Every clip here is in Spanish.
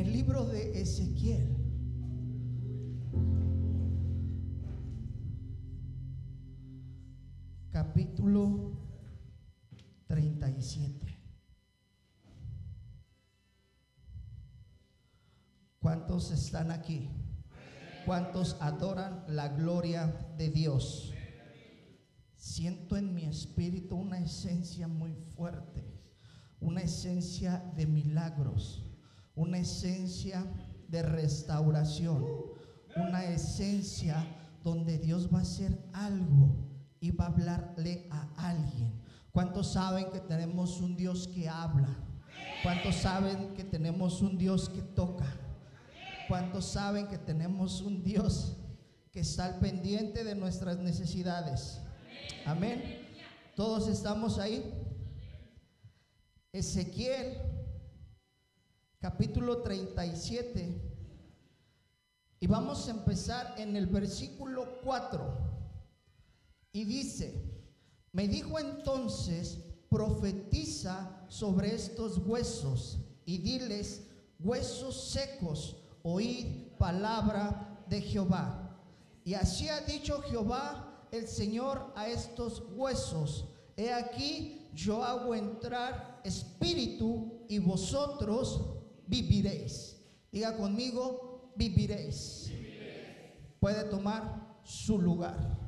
el libro de Ezequiel. Capítulo 37. ¿Cuántos están aquí? ¿Cuántos adoran la gloria de Dios? Siento en mi espíritu una esencia muy fuerte, una esencia de milagros, una esencia de restauración, una esencia donde Dios va a hacer algo y va a hablarle a alguien. ¿Cuántos saben que tenemos un Dios que habla? ¿Cuántos saben que tenemos un Dios que toca? ¿Cuántos saben que tenemos un Dios que está al pendiente de nuestras necesidades? Amén. Todos estamos ahí. Ezequiel, capítulo 37. Y vamos a empezar en el versículo 4. Y dice, me dijo entonces, profetiza sobre estos huesos y diles, huesos secos, oíd palabra de Jehová. Y así ha dicho Jehová el Señor a estos huesos. He aquí, yo hago entrar espíritu y vosotros viviréis. Diga conmigo, viviréis. Puede tomar su lugar.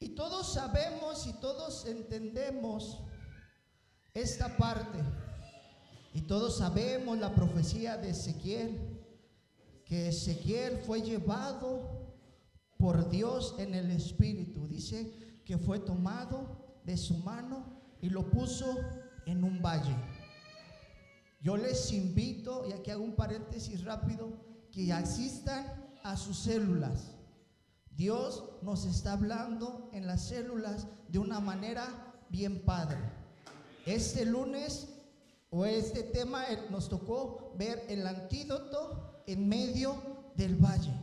Y todos sabemos y todos entendemos esta parte. Y todos sabemos la profecía de Ezequiel, que Ezequiel fue llevado por Dios en el Espíritu. Dice que fue tomado de su mano y lo puso en un valle. Yo les invito, y aquí hago un paréntesis rápido, que asistan a sus células Dios nos está hablando en las células de una manera bien padre. Este lunes o este tema eh, nos tocó ver el antídoto en medio del valle.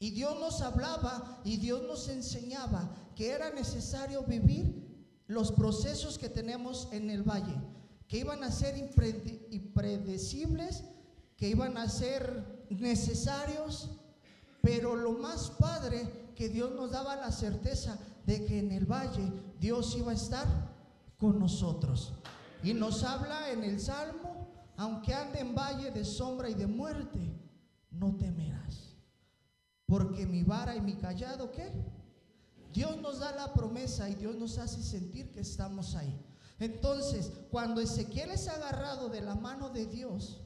Y Dios nos hablaba y Dios nos enseñaba que era necesario vivir los procesos que tenemos en el valle, que iban a ser impredecibles, que iban a ser necesarios pero lo más padre que Dios nos daba la certeza de que en el valle Dios iba a estar con nosotros. Y nos habla en el Salmo, aunque ande en valle de sombra y de muerte, no temerás. Porque mi vara y mi callado, ¿qué? Dios nos da la promesa y Dios nos hace sentir que estamos ahí. Entonces, cuando Ezequiel es agarrado de la mano de Dios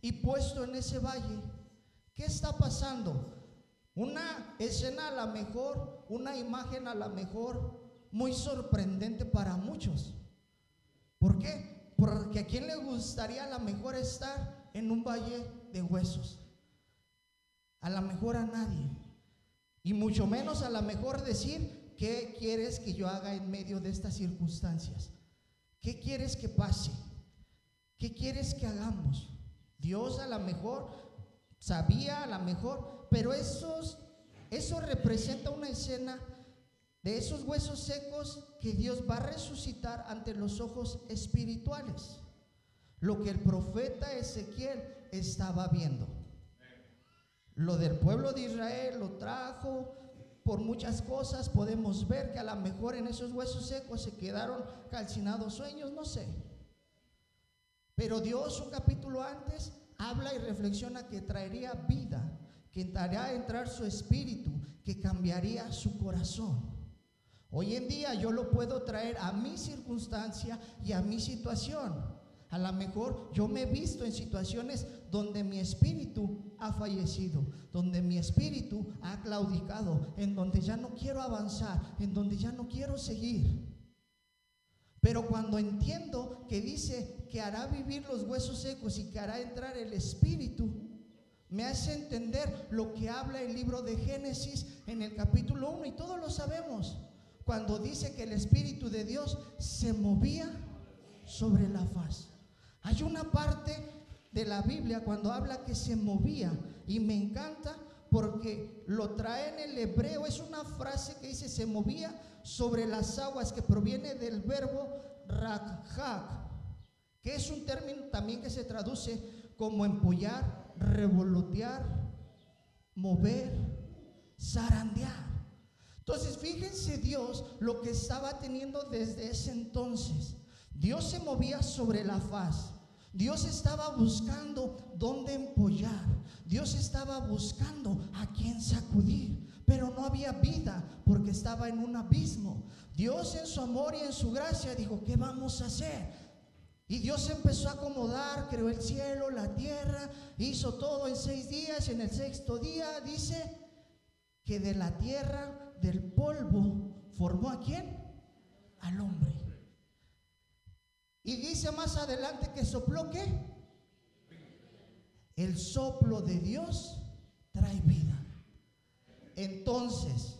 y puesto en ese valle, ¿qué está pasando? Una escena a la mejor, una imagen a la mejor, muy sorprendente para muchos. ¿Por qué? Porque a quién le gustaría a la mejor estar en un valle de huesos. A la mejor a nadie. Y mucho menos a la mejor decir, ¿qué quieres que yo haga en medio de estas circunstancias? ¿Qué quieres que pase? ¿Qué quieres que hagamos? Dios a la mejor sabía, a la mejor pero esos, eso representa una escena de esos huesos secos que Dios va a resucitar ante los ojos espirituales. Lo que el profeta Ezequiel estaba viendo. Lo del pueblo de Israel lo trajo por muchas cosas. Podemos ver que a lo mejor en esos huesos secos se quedaron calcinados sueños, no sé. Pero Dios un capítulo antes habla y reflexiona que traería vida que haría entrar su espíritu, que cambiaría su corazón. Hoy en día yo lo puedo traer a mi circunstancia y a mi situación. A lo mejor yo me he visto en situaciones donde mi espíritu ha fallecido, donde mi espíritu ha claudicado, en donde ya no quiero avanzar, en donde ya no quiero seguir. Pero cuando entiendo que dice que hará vivir los huesos secos y que hará entrar el espíritu, me hace entender lo que habla el libro de Génesis en el capítulo 1 y todos lo sabemos. Cuando dice que el Espíritu de Dios se movía sobre la faz. Hay una parte de la Biblia cuando habla que se movía y me encanta porque lo trae en el hebreo. Es una frase que dice se movía sobre las aguas que proviene del verbo rakhak. que es un término también que se traduce como empollar, revolotear, mover, zarandear. Entonces, fíjense Dios lo que estaba teniendo desde ese entonces. Dios se movía sobre la faz. Dios estaba buscando dónde empollar. Dios estaba buscando a quién sacudir. Pero no había vida porque estaba en un abismo. Dios en su amor y en su gracia dijo, ¿qué vamos a hacer? Y Dios empezó a acomodar, creó el cielo, la tierra, hizo todo en seis días y en el sexto día dice que de la tierra del polvo formó a quién? Al hombre. Y dice más adelante que sopló qué? El soplo de Dios trae vida. Entonces,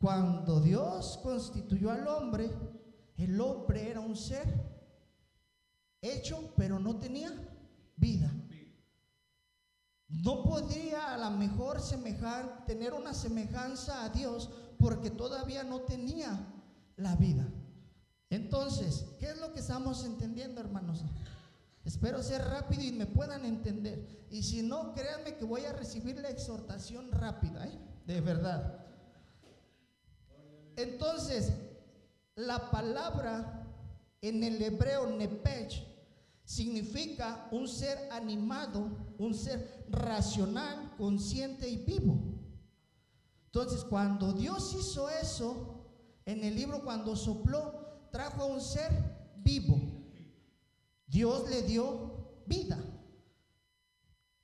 cuando Dios constituyó al hombre, el hombre era un ser hecho, pero no tenía vida. No podría a lo mejor semejar, tener una semejanza a Dios porque todavía no tenía la vida. Entonces, ¿qué es lo que estamos entendiendo, hermanos? Espero ser rápido y me puedan entender. Y si no, créanme que voy a recibir la exhortación rápida, ¿eh? de verdad. Entonces, la palabra en el hebreo nepech significa un ser animado, un ser racional, consciente y vivo. Entonces, cuando Dios hizo eso, en el libro cuando sopló, trajo a un ser vivo. Dios le dio vida.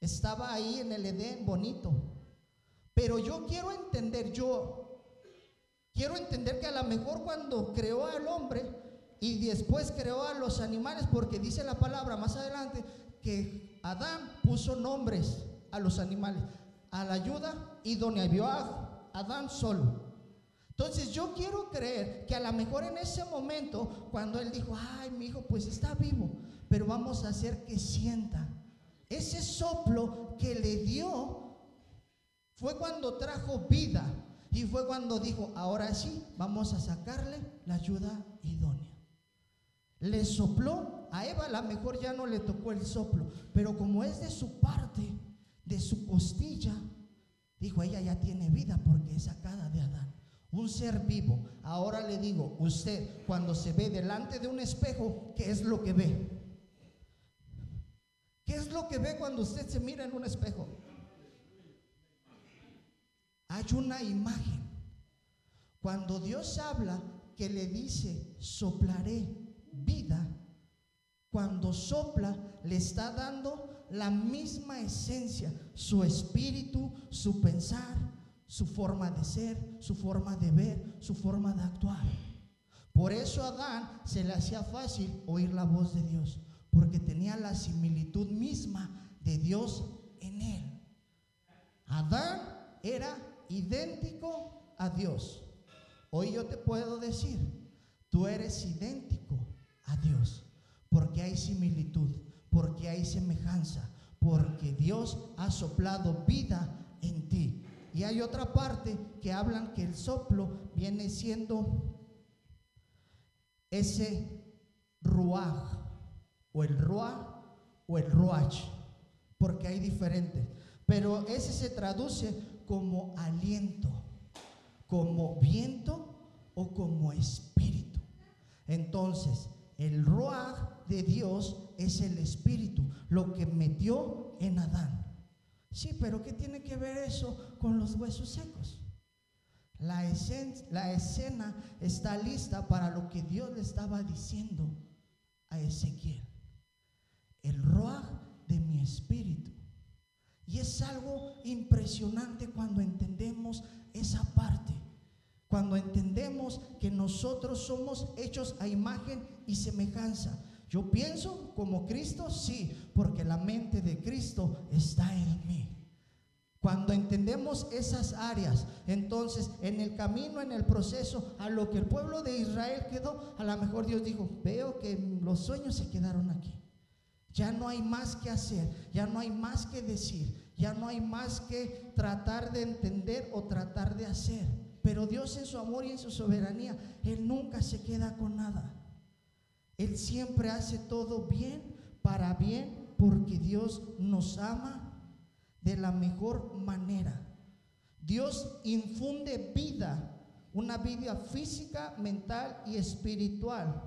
Estaba ahí en el Edén bonito. Pero yo quiero entender, yo quiero entender que a lo mejor cuando creó al hombre, y después creó a los animales porque dice la palabra más adelante que Adán puso nombres a los animales, a la ayuda idónea, vio a Adán solo. Entonces yo quiero creer que a lo mejor en ese momento, cuando él dijo, ay, mi hijo, pues está vivo, pero vamos a hacer que sienta. Ese soplo que le dio fue cuando trajo vida y fue cuando dijo, ahora sí, vamos a sacarle la ayuda idónea le sopló, a Eva a lo mejor ya no le tocó el soplo, pero como es de su parte, de su costilla, dijo, ella ya tiene vida porque es sacada de Adán. Un ser vivo. Ahora le digo, usted cuando se ve delante de un espejo, ¿qué es lo que ve? ¿Qué es lo que ve cuando usted se mira en un espejo? Hay una imagen. Cuando Dios habla que le dice, soplaré vida, cuando sopla, le está dando la misma esencia, su espíritu, su pensar, su forma de ser, su forma de ver, su forma de actuar. Por eso a Adán se le hacía fácil oír la voz de Dios, porque tenía la similitud misma de Dios en él. Adán era idéntico a Dios. Hoy yo te puedo decir, tú eres idéntico a Dios, porque hay similitud, porque hay semejanza, porque Dios ha soplado vida en ti. Y hay otra parte que hablan que el soplo viene siendo ese ruaj, o el ruaj, o el ruach, porque hay diferentes. Pero ese se traduce como aliento, como viento o como espíritu. Entonces, el Ruach de Dios es el espíritu, lo que metió en Adán. Sí, pero ¿qué tiene que ver eso con los huesos secos? La, la escena está lista para lo que Dios le estaba diciendo a Ezequiel. El Ruach de mi espíritu. Y es algo impresionante cuando entendemos esa parte. Cuando entendemos que nosotros somos hechos a imagen y semejanza. Yo pienso como Cristo, sí, porque la mente de Cristo está en mí. Cuando entendemos esas áreas, entonces en el camino, en el proceso, a lo que el pueblo de Israel quedó, a lo mejor Dios dijo, veo que los sueños se quedaron aquí. Ya no hay más que hacer, ya no hay más que decir, ya no hay más que tratar de entender o tratar de hacer. Pero Dios en su amor y en su soberanía, Él nunca se queda con nada. Él siempre hace todo bien, para bien, porque Dios nos ama de la mejor manera. Dios infunde vida, una vida física, mental y espiritual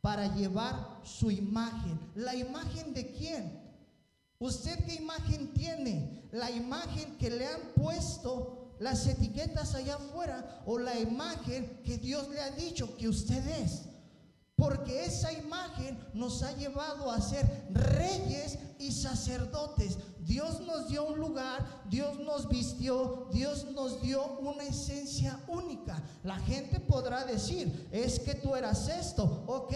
para llevar su imagen. ¿La imagen de quién? ¿Usted qué imagen tiene? ¿La imagen que le han puesto las etiquetas allá afuera o la imagen que Dios le ha dicho que usted es? Porque esa imagen nos ha llevado a ser reyes y sacerdotes. Dios nos dio un lugar, Dios nos vistió, Dios nos dio una esencia única. La gente podrá decir, es que tú eras esto, ok,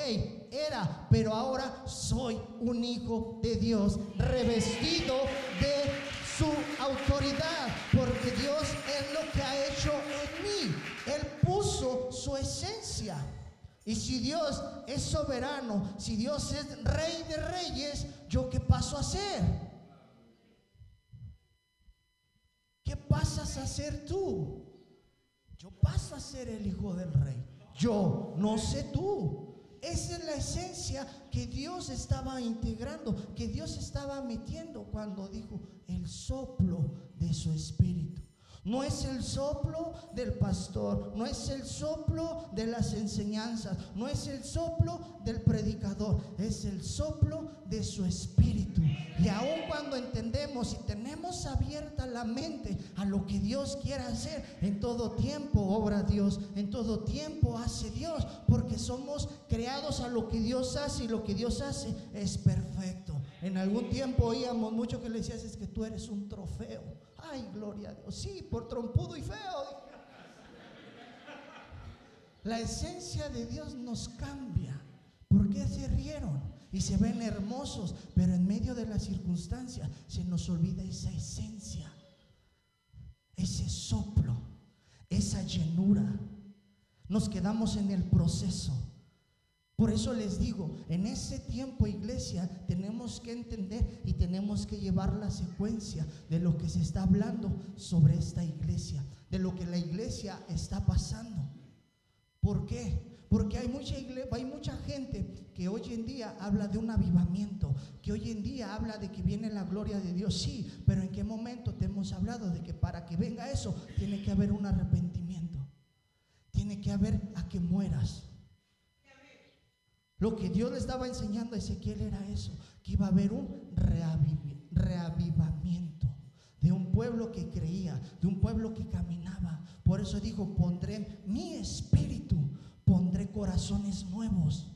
era, pero ahora soy un hijo de Dios, revestido de su autoridad, porque Dios es lo que ha hecho en mí. Él puso su esencia. Y si Dios es soberano, si Dios es rey de reyes, ¿yo qué paso a ser? ¿Qué pasas a ser tú? Yo paso a ser el hijo del rey. Yo, no sé tú. Esa es la esencia que Dios estaba integrando, que Dios estaba metiendo cuando dijo el soplo de su espíritu. No es el soplo del pastor, no es el soplo de las enseñanzas, no es el soplo del predicador, es el soplo de su espíritu. Y aun cuando entendemos y tenemos abierta la mente a lo que Dios quiere hacer, en todo tiempo obra Dios, en todo tiempo hace Dios, porque somos creados a lo que Dios hace y lo que Dios hace es perfecto. En algún tiempo oíamos mucho que le decías es que tú eres un trofeo. Ay, gloria a Dios. Sí, por trompudo y feo. La esencia de Dios nos cambia. ¿Por qué se rieron? Y se ven hermosos, pero en medio de las circunstancias se nos olvida esa esencia, ese soplo, esa llenura. Nos quedamos en el proceso. Por eso les digo, en ese tiempo iglesia tenemos que entender y tenemos que llevar la secuencia de lo que se está hablando sobre esta iglesia, de lo que la iglesia está pasando. ¿Por qué? Porque hay mucha, hay mucha gente que hoy en día habla de un avivamiento, que hoy en día habla de que viene la gloria de Dios, sí, pero ¿en qué momento te hemos hablado de que para que venga eso tiene que haber un arrepentimiento? Tiene que haber a que mueras. Lo que Dios le estaba enseñando a Ezequiel era eso, que iba a haber un reavivamiento de un pueblo que creía, de un pueblo que caminaba. Por eso dijo, pondré mi espíritu, pondré corazones nuevos.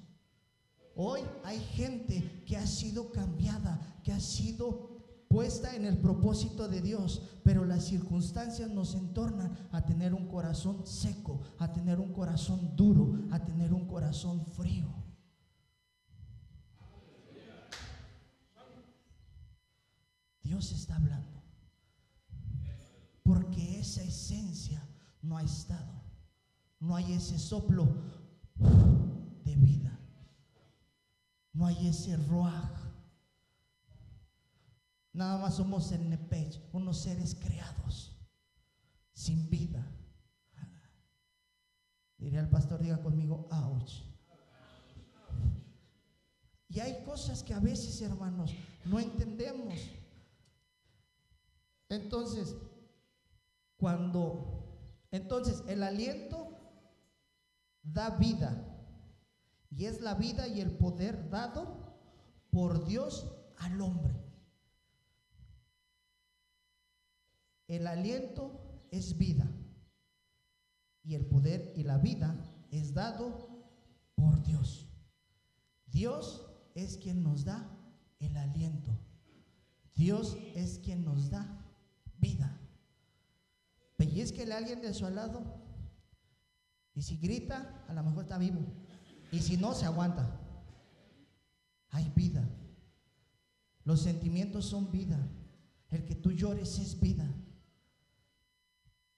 Hoy hay gente que ha sido cambiada, que ha sido puesta en el propósito de Dios, pero las circunstancias nos entornan a tener un corazón seco, a tener un corazón duro, a tener un corazón frío. Dios está hablando. Porque esa esencia no ha estado. No hay ese soplo de vida. No hay ese roaj. Nada más somos en Nepech, unos seres creados, sin vida. Diría el pastor, diga conmigo, ouch. Y hay cosas que a veces, hermanos, no entendemos. Entonces, cuando, entonces el aliento da vida. Y es la vida y el poder dado por Dios al hombre. El aliento es vida. Y el poder y la vida es dado por Dios. Dios es quien nos da el aliento. Dios es quien nos da vida. Pellizquele a alguien de su lado y si grita, a lo mejor está vivo. Y si no, se aguanta. Hay vida. Los sentimientos son vida. El que tú llores es vida.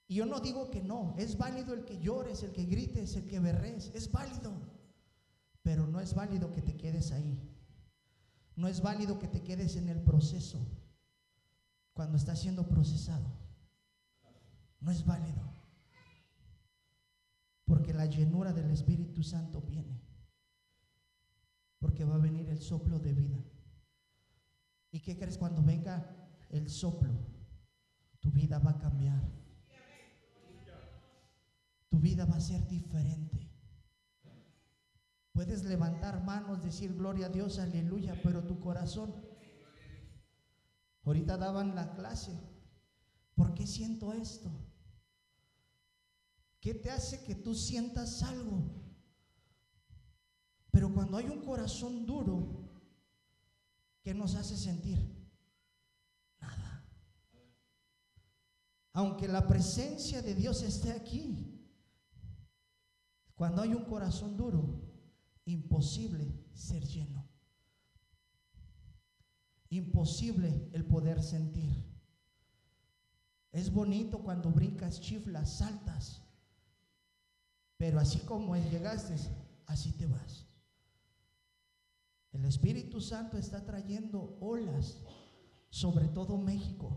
Y yo no digo que no, es válido el que llores, el que grites, el que berres, es válido. Pero no es válido que te quedes ahí. No es válido que te quedes en el proceso cuando está siendo procesado. No es válido. Porque la llenura del Espíritu Santo viene. Porque va a venir el soplo de vida. ¿Y qué crees cuando venga el soplo? Tu vida va a cambiar. Tu vida va a ser diferente. Puedes levantar manos, decir gloria a Dios, aleluya, pero tu corazón. Ahorita daban la clase. ¿Por qué siento esto? ¿Qué te hace que tú sientas algo? Pero cuando hay un corazón duro, ¿qué nos hace sentir? Nada. Aunque la presencia de Dios esté aquí, cuando hay un corazón duro, imposible ser lleno. Imposible el poder sentir. Es bonito cuando brincas, chiflas, saltas. Pero así como llegaste, así te vas. El Espíritu Santo está trayendo olas sobre todo México.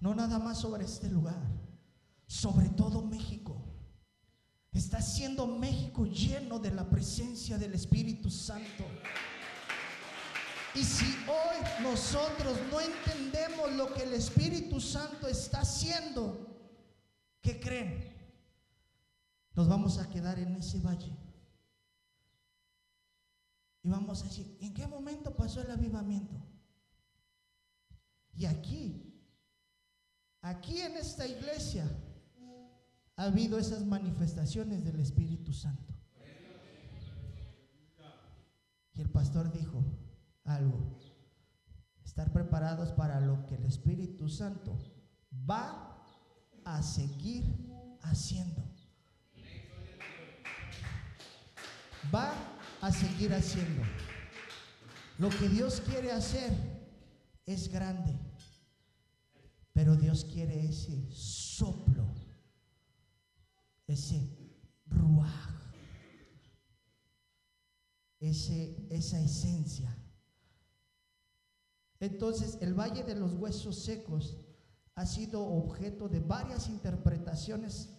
No nada más sobre este lugar, sobre todo México. Está siendo México lleno de la presencia del Espíritu Santo. Y si hoy nosotros no entendemos lo que el Espíritu Santo está haciendo, ¿qué creen? Nos vamos a quedar en ese valle. Y vamos a decir, ¿en qué momento pasó el avivamiento? Y aquí, aquí en esta iglesia, ha habido esas manifestaciones del Espíritu Santo. Y el pastor dijo algo, estar preparados para lo que el Espíritu Santo va a seguir haciendo. Va a seguir haciendo. Lo que Dios quiere hacer es grande, pero Dios quiere ese soplo ese ruaj, ese, esa esencia. Entonces, el Valle de los Huesos Secos ha sido objeto de varias interpretaciones.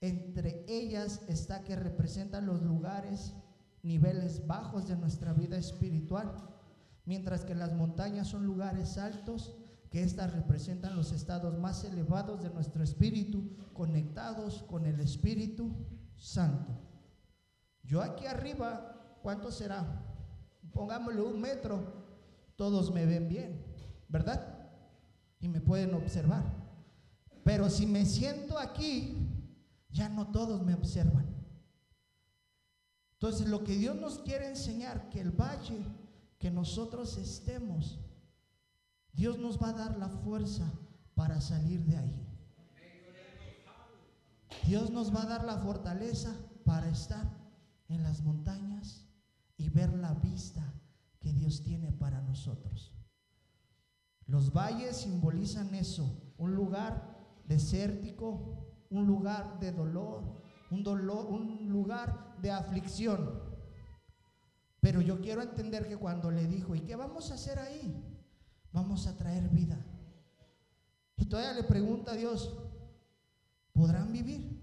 Entre ellas está que representan los lugares, niveles bajos de nuestra vida espiritual, mientras que las montañas son lugares altos que éstas representan los estados más elevados de nuestro espíritu, conectados con el Espíritu Santo. Yo aquí arriba, ¿cuánto será? Pongámosle un metro, todos me ven bien, ¿verdad? Y me pueden observar. Pero si me siento aquí, ya no todos me observan. Entonces lo que Dios nos quiere enseñar, que el valle que nosotros estemos, Dios nos va a dar la fuerza para salir de ahí. Dios nos va a dar la fortaleza para estar en las montañas y ver la vista que Dios tiene para nosotros. Los valles simbolizan eso, un lugar desértico, un lugar de dolor, un dolor, un lugar de aflicción. Pero yo quiero entender que cuando le dijo, ¿y qué vamos a hacer ahí? vamos a traer vida. Y todavía le pregunta a Dios, ¿podrán vivir?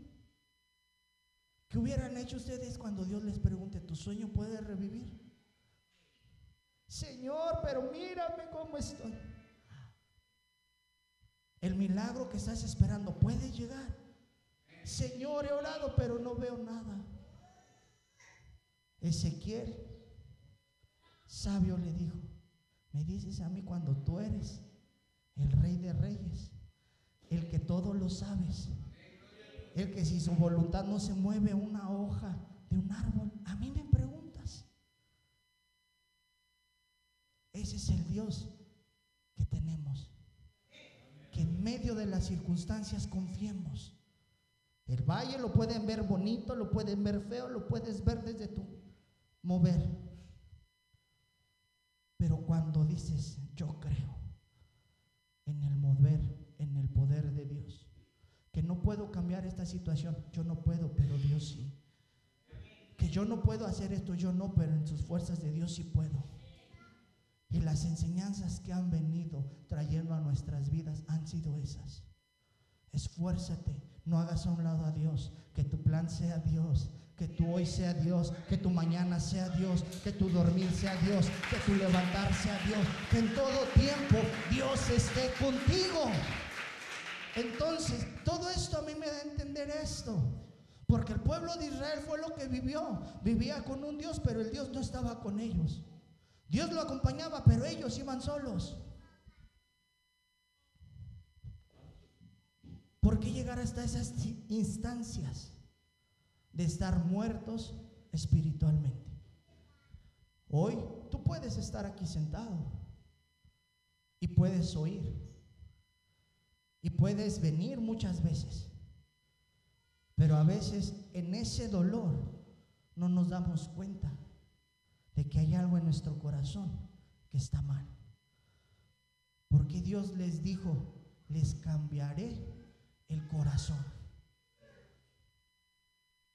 ¿Qué hubieran hecho ustedes cuando Dios les pregunte, ¿tu sueño puede revivir? Señor, pero mírame cómo estoy. El milagro que estás esperando puede llegar. Señor, he orado, pero no veo nada. Ezequiel, sabio, le dijo, me dices a mí cuando tú eres el rey de reyes, el que todo lo sabes, el que si su voluntad no se mueve una hoja de un árbol, a mí me preguntas. Ese el Dios que tenemos. Que en medio de las circunstancias confiemos. El valle lo pueden ver bonito, lo pueden ver feo, lo puedes ver desde tu mover. Pero cuando dices, yo creo en el mover, en el poder de Dios, que no puedo cambiar esta situación, yo no puedo, pero Dios sí. Que yo no puedo hacer esto, yo no, pero en sus fuerzas de Dios sí puedo. Y las enseñanzas que han venido trayendo a nuestras vidas han sido esas. Esfuérzate, no hagas a un lado a Dios, que tu plan sea Dios, que tú hoy sea Dios, que tu mañana sea Dios, que tu dormir sea Dios, que tu levantar sea Dios, que en todo tiempo Dios esté contigo. Entonces, todo esto a mí me da a entender esto. Porque el pueblo de Israel fue lo que vivió. Vivía con un Dios, pero el Dios no estaba con ellos. Dios lo acompañaba, pero ellos iban solos. ¿Por qué llegar hasta esas instancias de estar muertos espiritualmente? Hoy tú puedes estar aquí sentado y puedes oír y puedes venir muchas veces, pero a veces en ese dolor no nos damos cuenta de que hay algo nuestro corazón que está mal. Porque Dios les dijo, les cambiaré el corazón.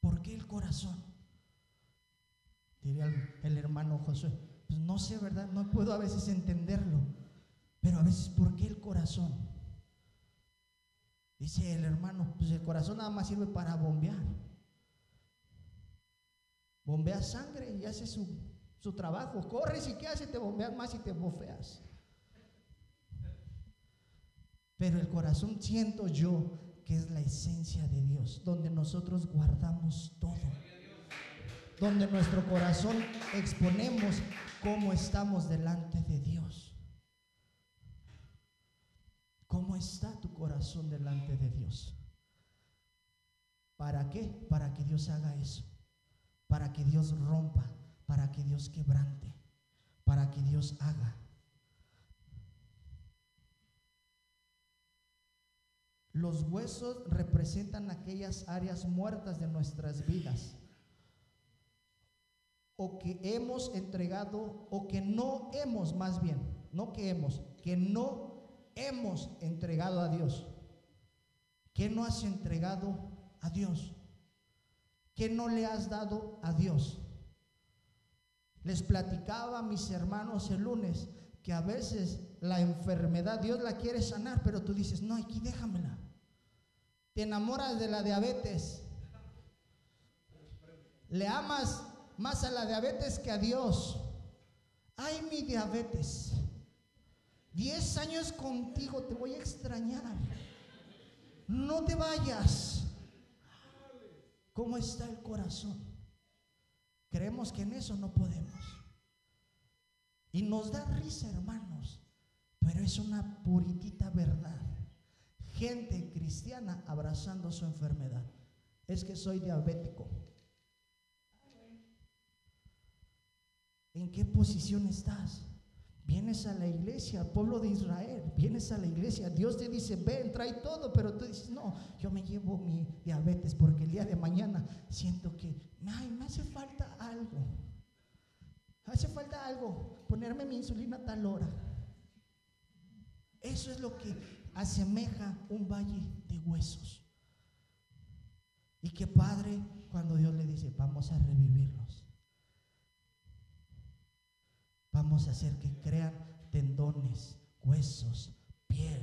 ¿Por qué el corazón? Diría el, hermano Josué, pues no sé, ¿verdad? No puedo a veces entenderlo, pero a veces, ¿por qué el corazón? Dice el hermano, pues el corazón nada más sirve para bombear. Bombea sangre y hace su, su trabajo. Corres y ¿qué hace? Te bombeas más y te bofeas. Pero el corazón siento yo que es la esencia de Dios, donde nosotros guardamos todo. Donde nuestro corazón exponemos cómo estamos delante de Dios. ¿Cómo está tu corazón delante de Dios? ¿Para qué? Para que Dios haga eso. Para que Dios rompa. Para que Dios quebrante. Para que Dios haga. Los huesos representan aquellas áreas muertas de nuestras vidas o que hemos entregado o que no hemos más bien, no que hemos, que no hemos entregado a Dios. ¿Qué no has entregado a Dios? ¿Qué no le has dado a Dios? Les platicaba a mis hermanos el lunes que a veces la enfermedad Dios la quiere sanar, pero tú dices, no, aquí déjamela. Te enamoras de la diabetes. Le amas más a la diabetes que a Dios. Ay, mi diabetes. Diez años contigo te voy a extrañar. No te vayas. ¿Cómo está el corazón? Creemos que en eso no podemos. Y nos da risa, hermanos, pero es una puritita verdad gente cristiana abrazando su enfermedad. Es que soy diabético. ¿En qué posición estás? Vienes a la iglesia, pueblo de Israel, vienes a la iglesia, Dios te dice, ven, trae todo, pero tú dices, no, yo me llevo mi diabetes porque el día de mañana siento que, ay, me hace falta Hace falta algo, ponerme mi insulina a tal hora. Eso es lo que asemeja un valle de huesos. Y que padre cuando Dios le dice, vamos a revivirlos. Vamos a hacer que crean tendones, huesos, piel.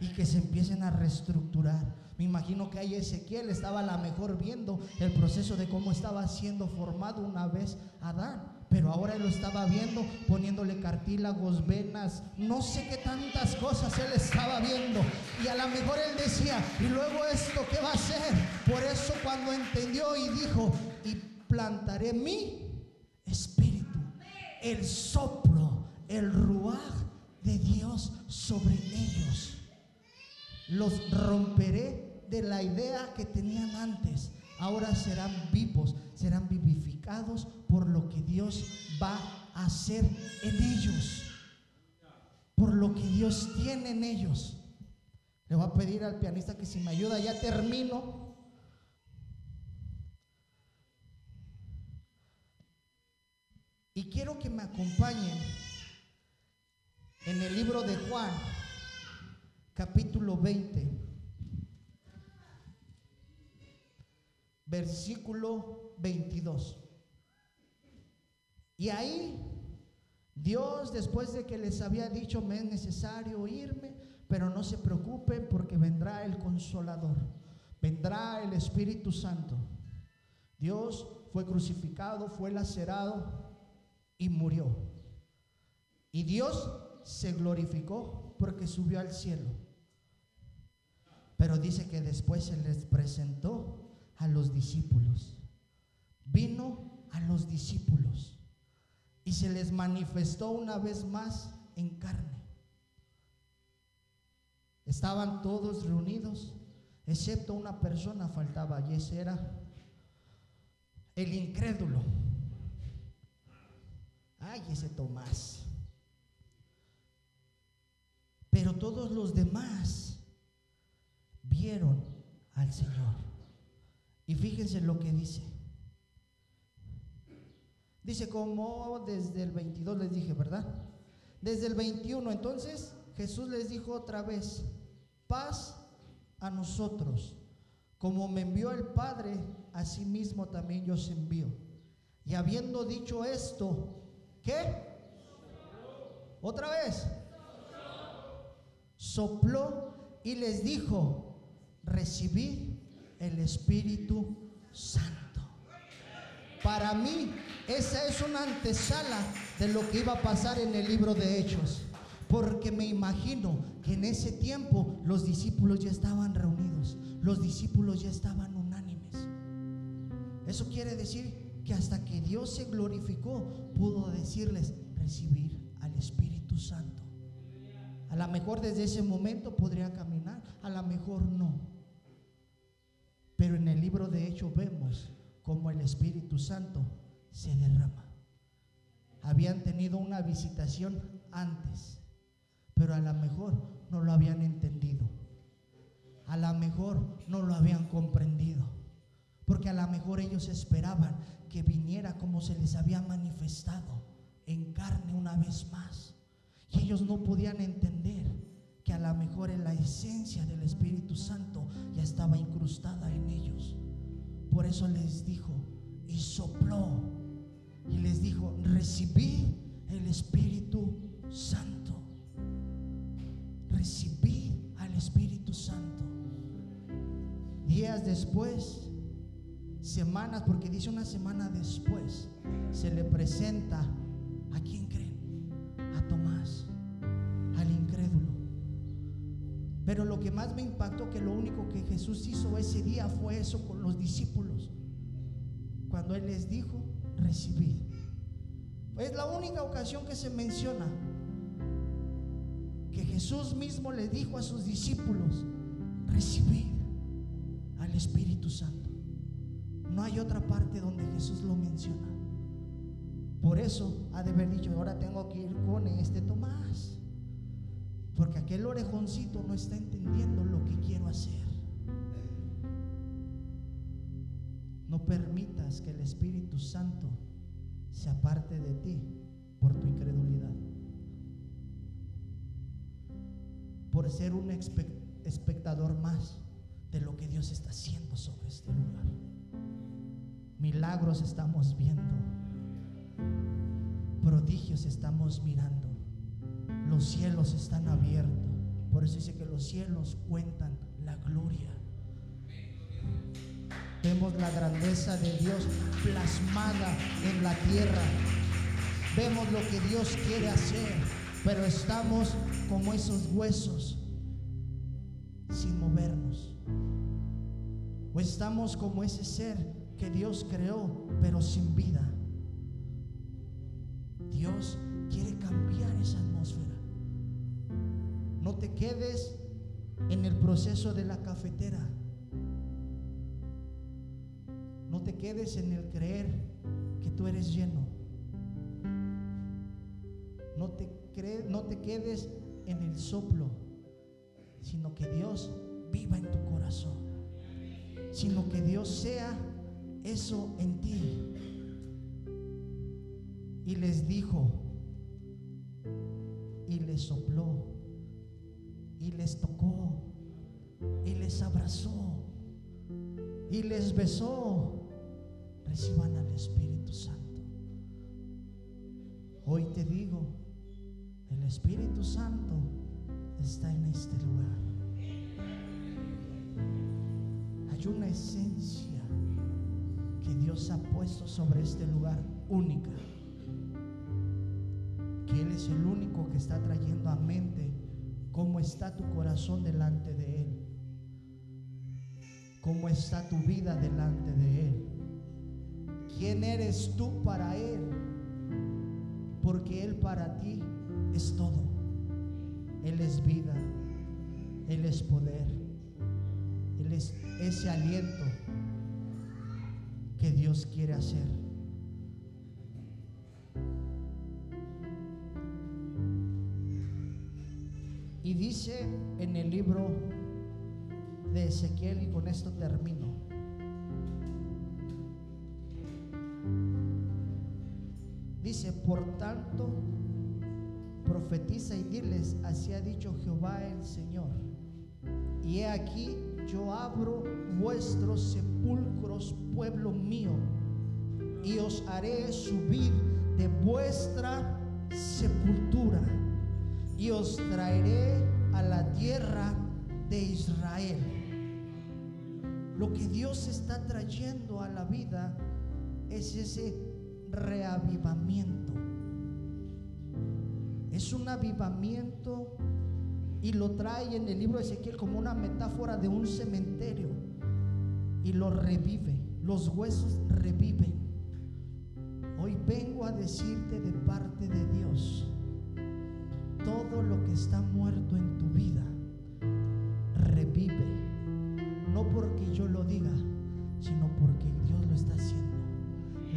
Y que se empiecen a reestructurar. Me imagino que ahí Ezequiel estaba a la mejor viendo el proceso de cómo estaba siendo formado una vez Adán pero ahora él lo estaba viendo poniéndole cartílagos, venas, no sé qué tantas cosas él estaba viendo. Y a lo mejor él decía, y luego esto, ¿qué va a hacer? Por eso cuando entendió y dijo, y plantaré mi espíritu, el soplo, el ruaj de Dios sobre ellos. Los romperé de la idea que tenían antes ahora serán vivos, serán vivificados por lo que Dios va a hacer en ellos, por lo que Dios tiene en ellos. Le voy a pedir al pianista que si me ayuda, ya termino. Y quiero que me acompañen en el libro de Juan, capítulo 20. Versículo 22. Y ahí Dios, después de que les había dicho, me es necesario irme, pero no se preocupen porque vendrá el consolador, vendrá el Espíritu Santo. Dios fue crucificado, fue lacerado y murió. Y Dios se glorificó porque subió al cielo. Pero dice que después se les presentó a los discípulos. Vino a los discípulos y se les manifestó una vez más en carne. Estaban todos reunidos, excepto una persona faltaba, y ese era el incrédulo. Ay, ese Tomás. Pero todos los demás vieron al Señor. Y fíjense lo que dice. Dice como desde el 22 les dije, ¿verdad? Desde el 21, entonces Jesús les dijo otra vez, paz a nosotros. Como me envió el Padre, así mismo también yo os envío. Y habiendo dicho esto, ¿qué? Otra vez. Sopló y les dijo, recibid el Espíritu Santo. Para mí, esa es una antesala de lo que iba a pasar en el libro de Hechos. Porque me imagino que en ese tiempo los discípulos ya estaban reunidos, los discípulos ya estaban unánimes. Eso quiere decir que hasta que Dios se glorificó, pudo decirles recibir al Espíritu Santo. A lo mejor desde ese momento podría caminar, a lo mejor no. Pero en el libro de Hechos vemos cómo el Espíritu Santo se derrama. Habían tenido una visitación antes pero a lo mejor no lo habían entendido. A lo mejor no lo habían comprendido. Porque a lo mejor ellos esperaban que viniera como se les había manifestado en carne una vez más. Y ellos no podían entender a lo mejor en la esencia del Espíritu Santo ya estaba incrustada en ellos. Por eso les dijo y sopló y les dijo, recibí el Espíritu Santo recibir al Espíritu Santo. Días después, semanas, porque dice una semana después, se le presenta a quién Pero lo que más me impactó que lo único que Jesús hizo ese día fue eso con los discípulos. Cuando Él les dijo, recibid. Es la única ocasión que se menciona que Jesús mismo le dijo a sus discípulos, recibid al Espíritu Santo. No hay otra parte donde Jesús lo menciona. Por eso ha de haber dicho, ahora tengo que ir con este Tomás. Porque aquel orejoncito no está entendiendo lo que quiero hacer. No permitas que el Espíritu Santo se aparte de ti por tu incredulidad. por ser un espectador más de lo que Dios está haciendo sobre este lugar. Milagros estamos viendo, prodigios estamos mirando, los cielos están abiertos. Por eso dice que los cielos cuentan la gloria. Vemos la grandeza de Dios plasmada en la tierra. Vemos lo que Dios quiere hacer, pero estamos como esos huesos sin movernos. O estamos como ese ser que Dios creó, pero sin vida. Dios No te quedes en el proceso de la cafetera. No te quedes en el creer que tú eres lleno. No te, no te quedes en el soplo, sino que Dios viva en tu corazón, sino que Dios sea eso en ti. Y les dijo, y les sopló, y les tocó, y les abrazó, y les besó. Reciban al Espíritu Santo. Hoy te digo, el Espíritu Santo está en este lugar. Hay una esencia que Dios ha puesto sobre este lugar única. Que Él es el único que está trayendo a mente cómo está tu corazón delante de Él. Cómo está tu vida delante de Él. ¿Quién eres tú para Él? Porque Él para ti es todo. Él es vida. Él es poder. Él es ese aliento que Dios quiere hacer. Y dice en el libro de Ezequiel, y con esto termino. Dice, por tanto, profetiza y diles, así ha dicho Jehová el Señor. Y he aquí, yo abro vuestros sepulcros, pueblo mío, y os haré subir de vuestra sepultura, y os traeré a la tierra de Israel. Lo que Dios está trayendo a la vida es ese reavivamiento. Es un avivamiento y lo trae en el libro de Ezequiel como una metáfora de un cementerio y lo revive, los huesos reviven. Hoy vengo a decirte de parte de Dios, todo lo que está muerto en tu vida, revive. No porque yo lo diga, sino porque Dios lo está haciendo.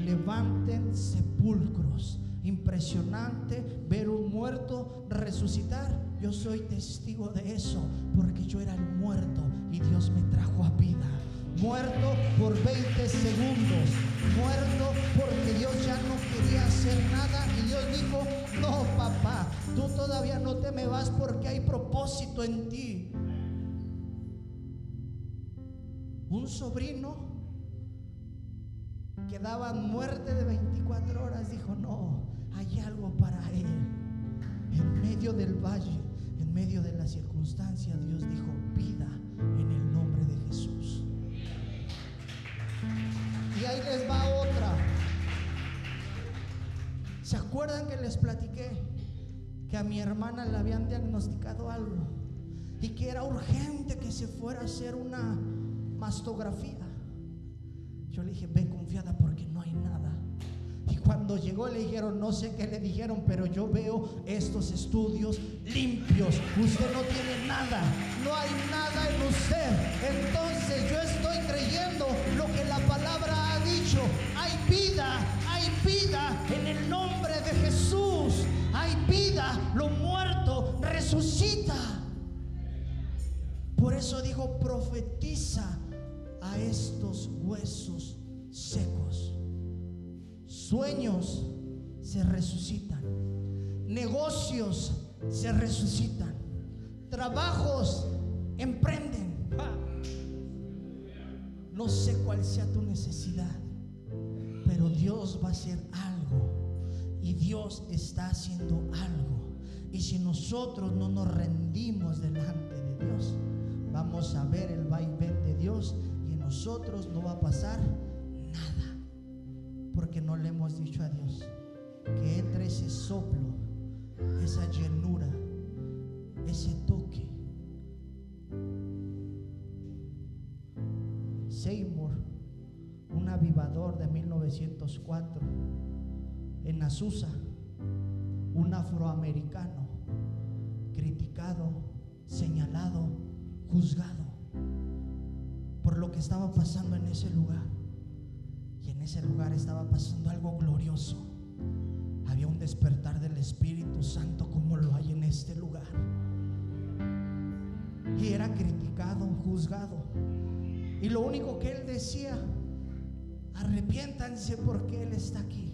Levanten sepulcros. Impresionante ver un muerto resucitar. Yo soy testigo de eso, porque yo era el muerto y Dios me trajo a vida. Muerto por 20 segundos, muerto porque Dios ya no quería hacer nada y Dios dijo, no papá, tú todavía no te me vas porque hay propósito en ti. Un sobrino que daba muerte de 24 horas dijo, no, hay algo para él. En medio del valle, en medio de la circunstancia, Dios dijo, vida en el nombre de Jesús. Y ahí les va otra. ¿Se acuerdan que les platiqué que a mi hermana le habían diagnosticado algo y que era urgente que se fuera a hacer una mastografía? Yo le dije, ve confiada porque no hay nada. Y cuando llegó le dijeron, no sé qué le dijeron, pero yo veo estos estudios limpios. Usted no tiene nada, no hay nada en usted. Entonces yo estoy creyendo eso dijo, profetiza a estos huesos secos. Sueños se resucitan. Negocios se resucitan. Trabajos emprenden. No sé cuál sea tu necesidad, pero Dios va a hacer algo. Y Dios está haciendo algo. Y si nosotros no nos rendimos delante de Dios, vamos a ver el vaivén de Dios y en nosotros no va a pasar nada. Porque no le hemos dicho a Dios que entre ese soplo, esa llenura, ese toque. Seymour, un avivador de 1904, en Azusa, un afroamericano, criticado, señalado, juzgado por lo que estaba pasando en ese lugar. Y en ese lugar estaba pasando algo glorioso. Había un despertar del Espíritu Santo como lo hay en este lugar. Y era criticado, juzgado. Y lo único que él decía, arrepiéntanse porque él está aquí.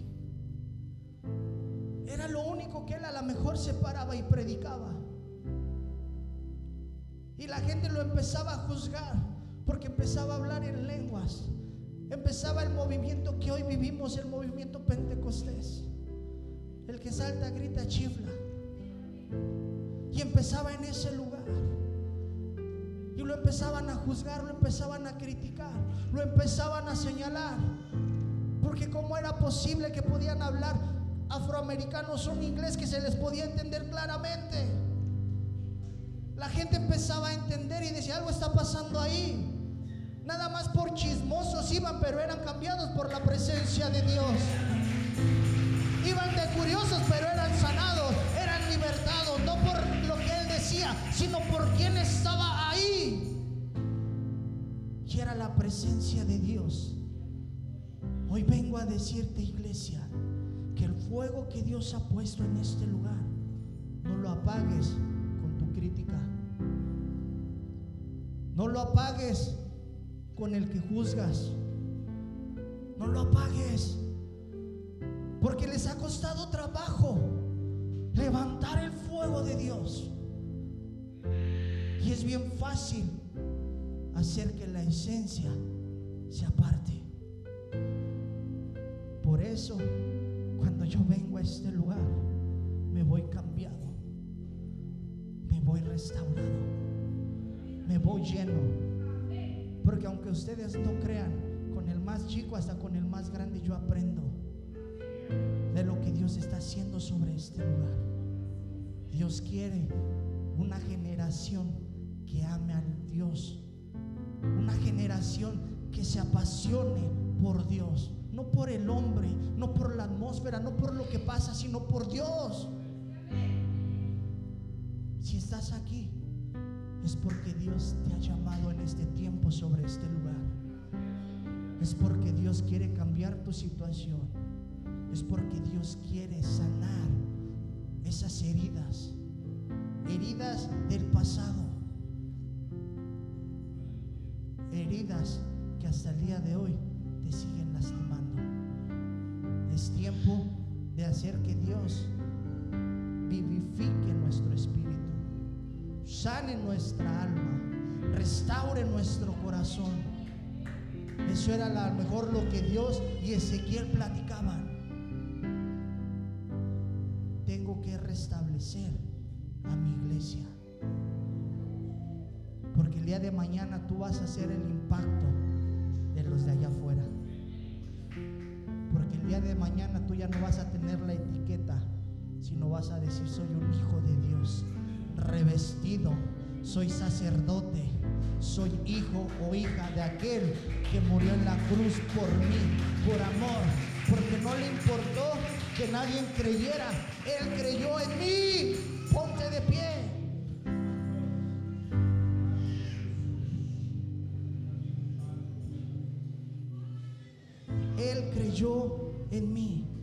Era lo único que él a lo mejor se paraba y predicaba. La gente lo empezaba a juzgar porque empezaba a hablar en lenguas. Empezaba el movimiento que hoy vivimos, el movimiento pentecostés. El que salta, grita, chifla. Y empezaba en ese lugar. Y lo empezaban a juzgar, lo empezaban a criticar, lo empezaban a señalar. Porque cómo era posible que podían hablar afroamericanos un inglés que se les podía entender claramente. La gente empezaba a entender y decía, algo está pasando ahí. Nada más por chismosos iban, pero eran cambiados por la presencia de Dios. Iban de curiosos, pero eran sanados, eran libertados, no por lo que él decía, sino por quien estaba ahí. Y era la presencia de Dios. Hoy vengo a decirte, iglesia, que el fuego que Dios ha puesto en este lugar, no lo apagues crítica. No lo apagues con el que juzgas. No lo apagues. Porque les ha costado trabajo levantar el fuego de Dios. Y es bien fácil hacer que la esencia se aparte. Por eso, cuando yo vengo a este lugar, me voy cambiado, me voy restaurado, me voy lleno. Porque aunque ustedes no crean, con el más chico hasta con el más grande yo aprendo de lo que Dios está haciendo sobre este lugar. Dios quiere una generación que ame al Dios, una generación que se apasione por Dios, no por el hombre, no por la atmósfera, no por lo que pasa, sino por Dios. Es porque Dios te ha llamado en este tiempo sobre este lugar. Es porque Dios quiere cambiar tu situación. Es porque Dios quiere sanar esas heridas, heridas del pasado, heridas que hasta el día de hoy te siguen lastimando. Es tiempo de hacer que Dios vivifique nuestro espíritu, sane nuestra alma, restaure nuestro corazón. Eso era a lo mejor lo que Dios y Ezequiel platicaban. Soy sacerdote, soy hijo o hija de aquel que murió en la cruz por mí, por amor, porque no le importó que nadie creyera, Él creyó en mí, ponte de pie. Él creyó en mí.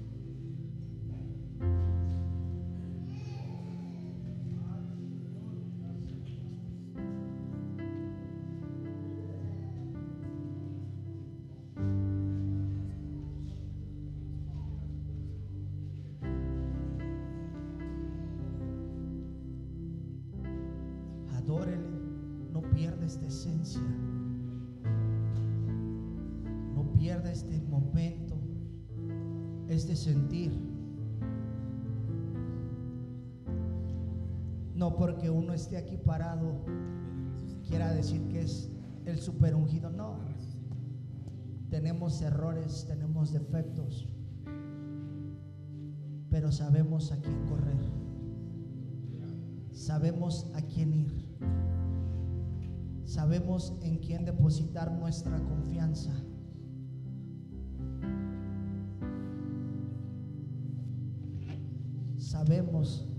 Sabemos.